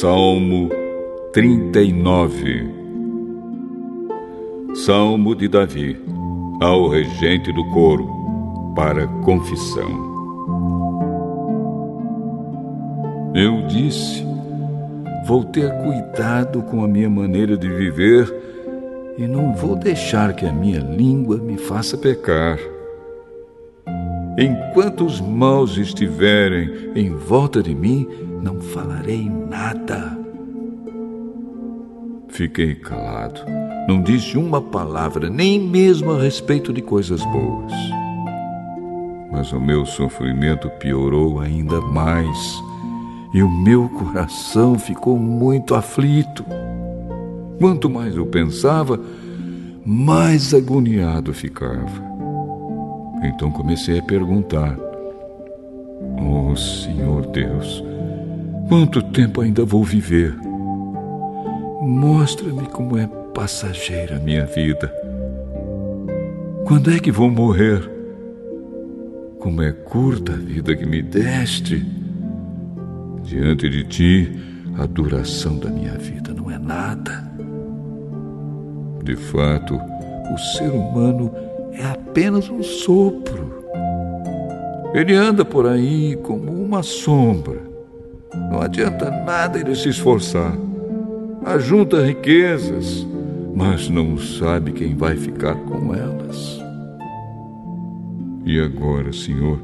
Salmo 39 Salmo de Davi ao regente do coro para confissão. Eu disse: Vou ter cuidado com a minha maneira de viver e não vou deixar que a minha língua me faça pecar. Enquanto os maus estiverem em volta de mim, não falarei nada. Fiquei calado, não disse uma palavra, nem mesmo a respeito de coisas boas. Mas o meu sofrimento piorou ainda mais e o meu coração ficou muito aflito. Quanto mais eu pensava, mais agoniado ficava. Então comecei a perguntar: Oh Senhor Deus, quanto tempo ainda vou viver? Mostra-me como é passageira a minha vida. Quando é que vou morrer? Como é curta a vida que me deste. Diante de ti, a duração da minha vida não é nada. De fato, o ser humano é apenas um sopro. Ele anda por aí como uma sombra. Não adianta nada ele se esforçar. Ajunta riquezas, mas não sabe quem vai ficar com elas. E agora, Senhor,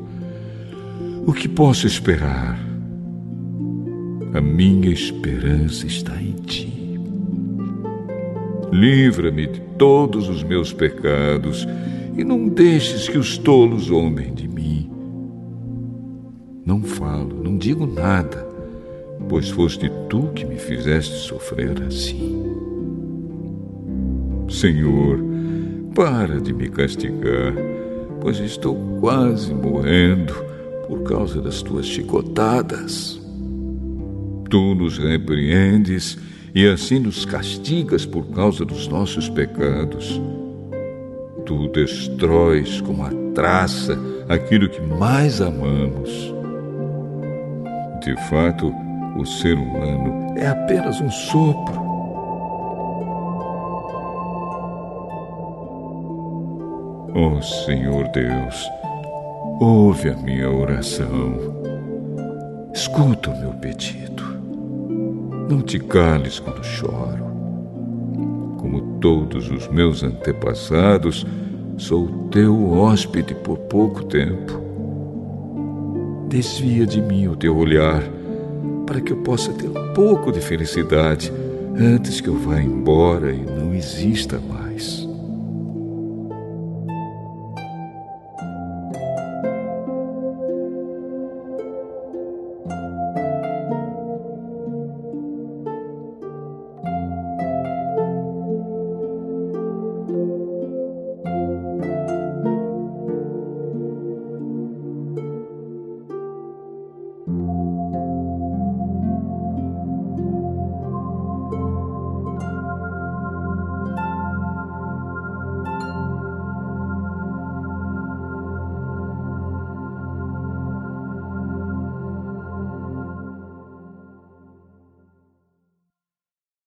o que posso esperar? A minha esperança está em Ti. Livra-me de todos os meus pecados e não deixes que os tolos zombem de mim. Não falo, não digo nada, pois foste tu que me fizeste sofrer assim. Senhor, para de me castigar, pois estou quase morrendo por causa das tuas chicotadas. Tu nos repreendes e assim nos castigas por causa dos nossos pecados tu destróis como a traça aquilo que mais amamos. De fato, o ser humano é apenas um sopro. Oh Senhor Deus, ouve a minha oração. Escuta o meu pedido. Não te cales quando choro todos os meus antepassados, sou teu hóspede por pouco tempo. Desvia de mim o teu olhar, para que eu possa ter um pouco de felicidade antes que eu vá embora e não exista mais.